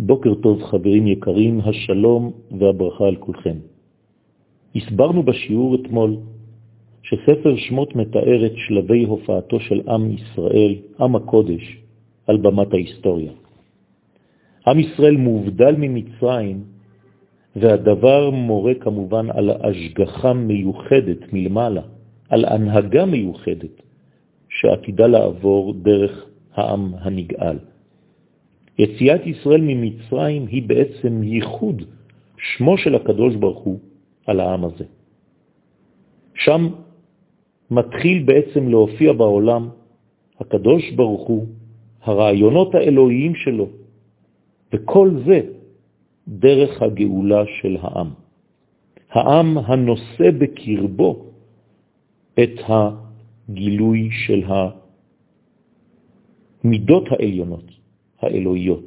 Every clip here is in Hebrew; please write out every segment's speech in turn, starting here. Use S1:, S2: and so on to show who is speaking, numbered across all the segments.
S1: בוקר טוב חברים יקרים, השלום והברכה על כולכם. הסברנו בשיעור אתמול שספר שמות מתאר את שלבי הופעתו של עם ישראל, עם הקודש, על במת ההיסטוריה. עם ישראל מובדל ממצרים, והדבר מורה כמובן על השגחה מיוחדת מלמעלה, על הנהגה מיוחדת שעתידה לעבור דרך העם הנגאל. יציאת ישראל ממצרים היא בעצם ייחוד שמו של הקדוש ברוך הוא על העם הזה. שם מתחיל בעצם להופיע בעולם הקדוש ברוך הוא, הרעיונות האלוהיים שלו, וכל זה דרך הגאולה של העם. העם הנושא בקרבו את הגילוי של המידות העליונות, האלוהיות.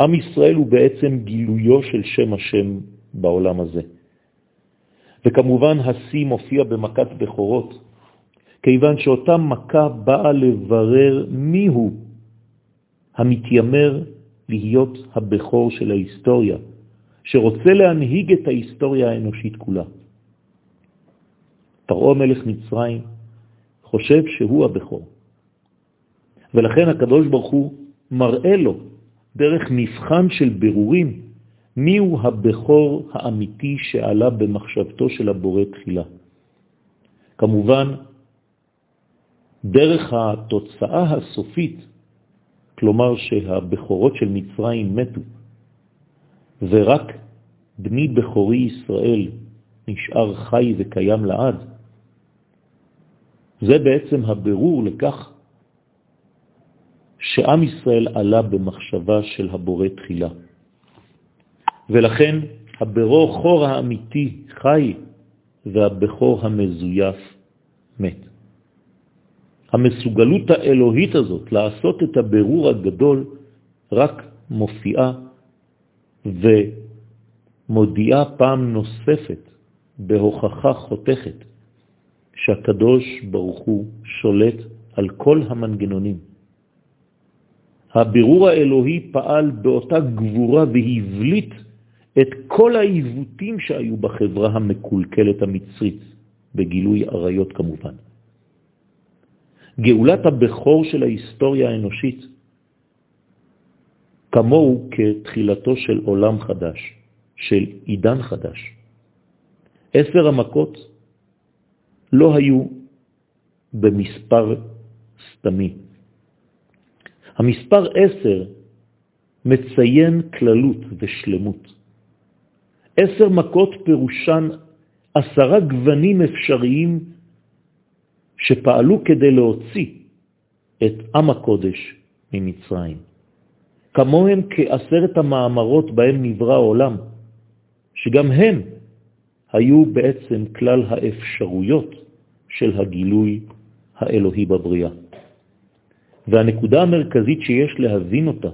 S1: עם ישראל הוא בעצם גילויו של שם השם בעולם הזה. וכמובן השיא מופיע במכת בכורות, כיוון שאותה מכה באה לברר מיהו המתיימר להיות הבכור של ההיסטוריה, שרוצה להנהיג את ההיסטוריה האנושית כולה. פרעה מלך מצרים חושב שהוא הבכור. ולכן הקדוש ברוך הוא מראה לו דרך מבחן של ברורים מיהו הבכור האמיתי שעלה במחשבתו של הבורא תחילה. כמובן, דרך התוצאה הסופית, כלומר שהבכורות של מצרים מתו, ורק בני בכורי ישראל נשאר חי וקיים לעד, זה בעצם הבירור לכך שעם ישראל עלה במחשבה של הבורא תחילה. ולכן הברו חור האמיתי חי והבכור המזויף מת. המסוגלות האלוהית הזאת לעשות את הבירור הגדול רק מופיעה ומודיעה פעם נוספת בהוכחה חותכת שהקדוש ברוך הוא שולט על כל המנגנונים. הבירור האלוהי פעל באותה גבורה והבליט את כל העיוותים שהיו בחברה המקולקלת המצרית, בגילוי עריות כמובן. גאולת הבכור של ההיסטוריה האנושית כמוהו כתחילתו של עולם חדש, של עידן חדש. עשר המכות לא היו במספר סתמי. המספר עשר מציין כללות ושלמות. עשר מכות פירושן עשרה גוונים אפשריים שפעלו כדי להוציא את עם הקודש ממצרים. כמוהם כעשרת המאמרות בהם נברא העולם, שגם הם היו בעצם כלל האפשרויות של הגילוי האלוהי בבריאה. והנקודה המרכזית שיש להבין אותה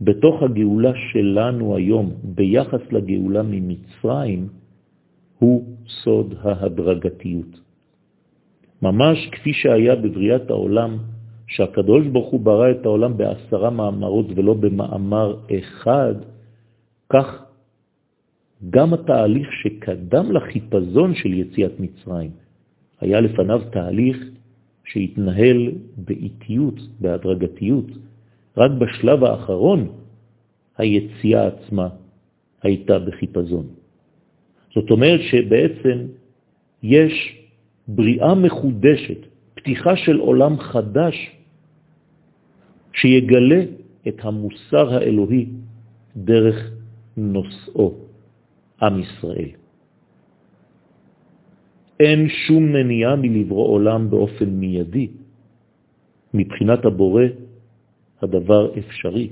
S1: בתוך הגאולה שלנו היום ביחס לגאולה ממצרים הוא סוד ההדרגתיות. ממש כפי שהיה בבריאת העולם, שהקדוש ברוך הוא ברא את העולם בעשרה מאמרות ולא במאמר אחד, כך גם התהליך שקדם לחיפזון של יציאת מצרים, היה לפניו תהליך שהתנהל באיטיות, בהדרגתיות. רק בשלב האחרון היציאה עצמה הייתה בחיפזון. זאת אומרת שבעצם יש בריאה מחודשת, פתיחה של עולם חדש, שיגלה את המוסר האלוהי דרך נושאו, עם ישראל. אין שום מניעה מלברוא עולם באופן מיידי. מבחינת הבורא הדבר אפשרי,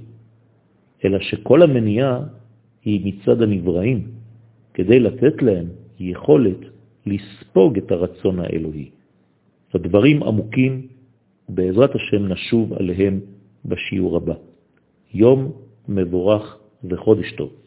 S1: אלא שכל המניעה היא מצד הנבראים, כדי לתת להם יכולת לספוג את הרצון האלוהי. הדברים עמוקים, בעזרת השם נשוב עליהם בשיעור הבא. יום מבורך וחודש טוב.